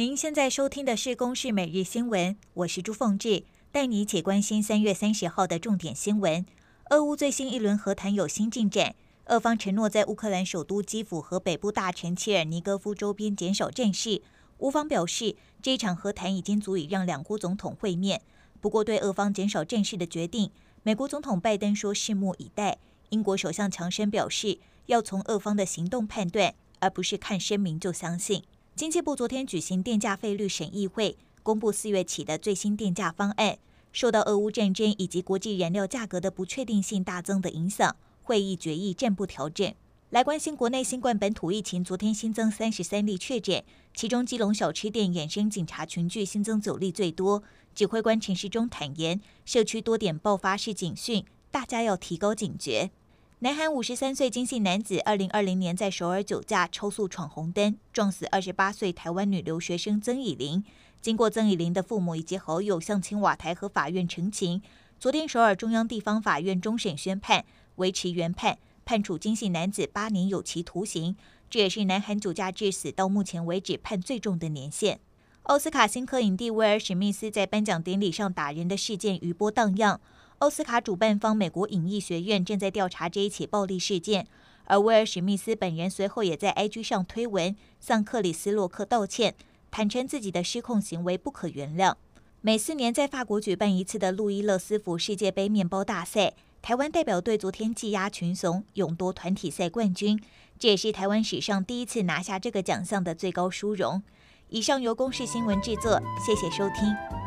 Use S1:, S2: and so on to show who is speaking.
S1: 您现在收听的是《公视每日新闻》，我是朱凤志，带你一起关心三月三十号的重点新闻。俄乌最新一轮和谈有新进展，俄方承诺在乌克兰首都基辅和北部大城切尔尼戈夫周边减少战事。乌方表示，这场和谈已经足以让两国总统会面。不过，对俄方减少战事的决定，美国总统拜登说拭目以待。英国首相强生表示，要从俄方的行动判断，而不是看声明就相信。经济部昨天举行电价费率审议会，公布四月起的最新电价方案。受到俄乌战争以及国际燃料价格的不确定性大增的影响，会议决议暂不调整。来关心国内新冠本土疫情，昨天新增三十三例确诊，其中基隆小吃店衍生警察群聚新增九例最多。指挥官陈时中坦言，社区多点爆发是警讯，大家要提高警觉。南韩五十三岁金姓男子，二零二零年在首尔酒驾超速闯红灯，撞死二十八岁台湾女留学生曾以玲。经过曾以玲的父母以及好友向青瓦台和法院澄清，昨天首尔中央地方法院终审宣判，维持原判，判处金姓男子八年有期徒刑。这也是南韩酒驾致死到目前为止判最重的年限。奥斯卡新科影帝威尔史密斯在颁奖典礼上打人的事件余波荡漾。奥斯卡主办方美国影艺学院正在调查这一起暴力事件，而威尔史密斯本人随后也在 IG 上推文向克里斯洛克道歉，坦承自己的失控行为不可原谅。每四年在法国举办一次的路易勒斯福世界杯面包大赛，台湾代表队昨天技压群雄，勇夺团体赛冠军，这也是台湾史上第一次拿下这个奖项的最高殊荣。以上由公视新闻制作，谢谢收听。